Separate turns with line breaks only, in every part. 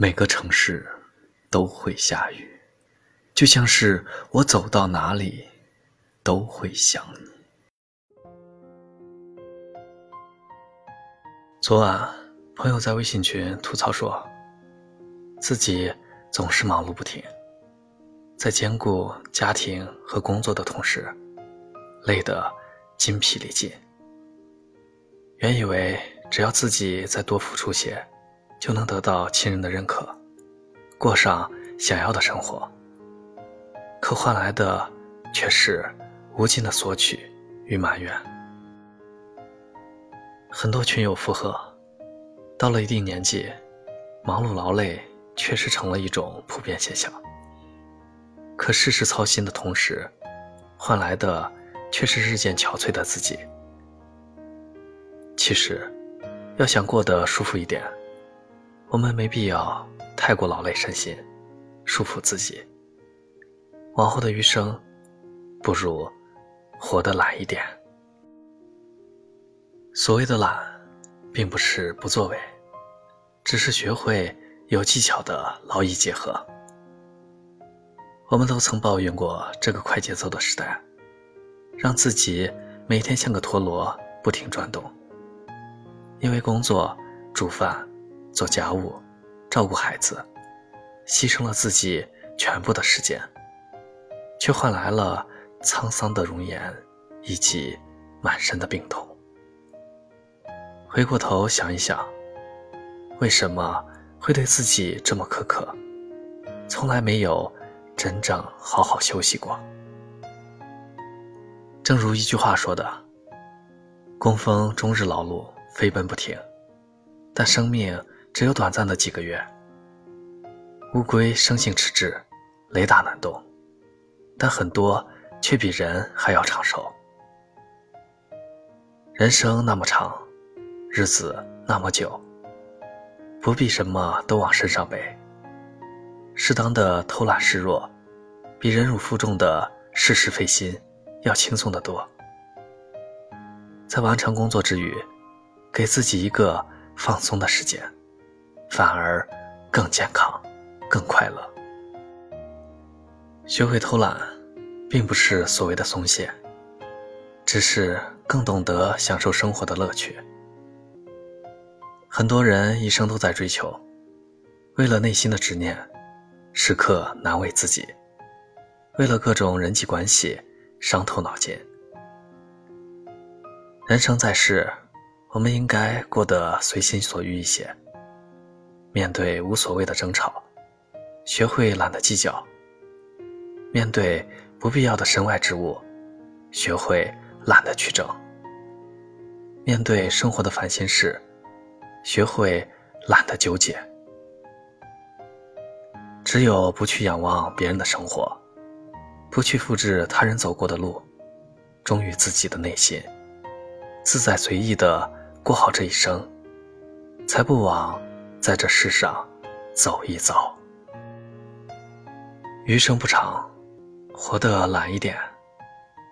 每个城市都会下雨，就像是我走到哪里都会想你。昨晚，朋友在微信群吐槽说，自己总是忙碌不停，在兼顾家庭和工作的同时，累得筋疲力尽。原以为只要自己再多付出些，就能得到亲人的认可，过上想要的生活。可换来的却是无尽的索取与埋怨。很多群友附和，到了一定年纪，忙碌劳累确实成了一种普遍现象。可事事操心的同时，换来的却是日渐憔悴的自己。其实，要想过得舒服一点。我们没必要太过劳累身心，束缚自己。往后的余生，不如活得懒一点。所谓的懒，并不是不作为，只是学会有技巧的劳逸结合。我们都曾抱怨过这个快节奏的时代，让自己每天像个陀螺，不停转动。因为工作、煮饭。做家务，照顾孩子，牺牲了自己全部的时间，却换来了沧桑的容颜以及满身的病痛。回过头想一想，为什么会对自己这么苛刻？从来没有真正好好休息过。正如一句话说的：“工蜂终日劳碌，飞奔不停，但生命。”只有短暂的几个月。乌龟生性迟滞，雷打难动，但很多却比人还要长寿。人生那么长，日子那么久，不必什么都往身上背。适当的偷懒示弱，比忍辱负重的事事费心要轻松得多。在完成工作之余，给自己一个放松的时间。反而更健康、更快乐。学会偷懒，并不是所谓的松懈，只是更懂得享受生活的乐趣。很多人一生都在追求，为了内心的执念，时刻难为自己；为了各种人际关系，伤透脑筋。人生在世，我们应该过得随心所欲一些。面对无所谓的争吵，学会懒得计较；面对不必要的身外之物，学会懒得去争；面对生活的烦心事，学会懒得纠结。只有不去仰望别人的生活，不去复制他人走过的路，忠于自己的内心，自在随意的过好这一生，才不枉。在这世上走一遭，余生不长，活得懒一点，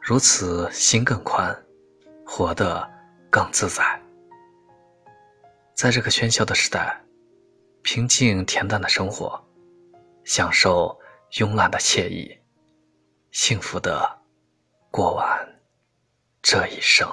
如此心更宽，活得更自在。在这个喧嚣的时代，平静恬淡的生活，享受慵懒的惬意，幸福的过完这一生。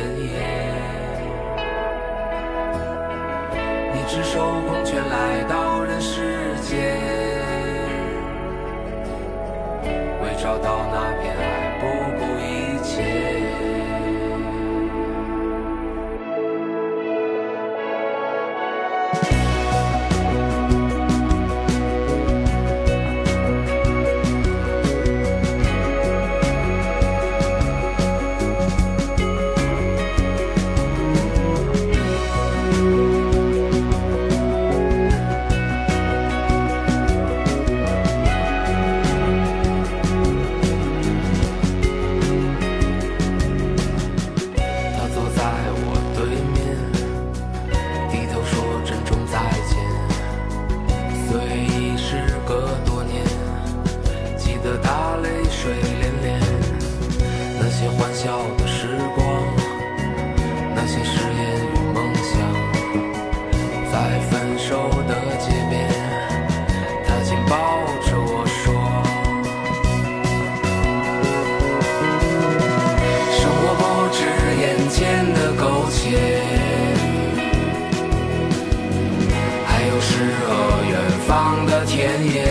赤手空拳来到人世间，为找到那笑的时光，那些誓言与梦想，在分手的街边，他紧抱着我说。生活不止眼前的苟且，还有诗和远方的田野。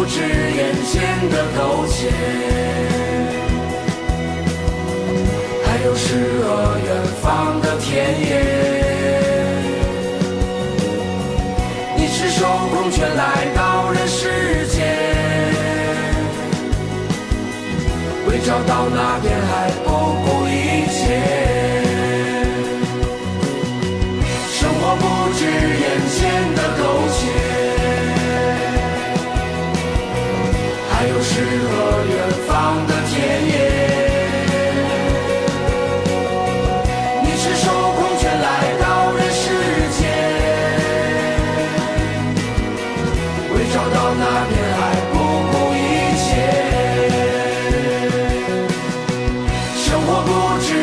不止眼前的苟且。还有诗和远方的田野。你赤手空拳来到人世间，为找到那片海我不知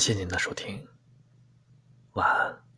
感谢您的收听晚安。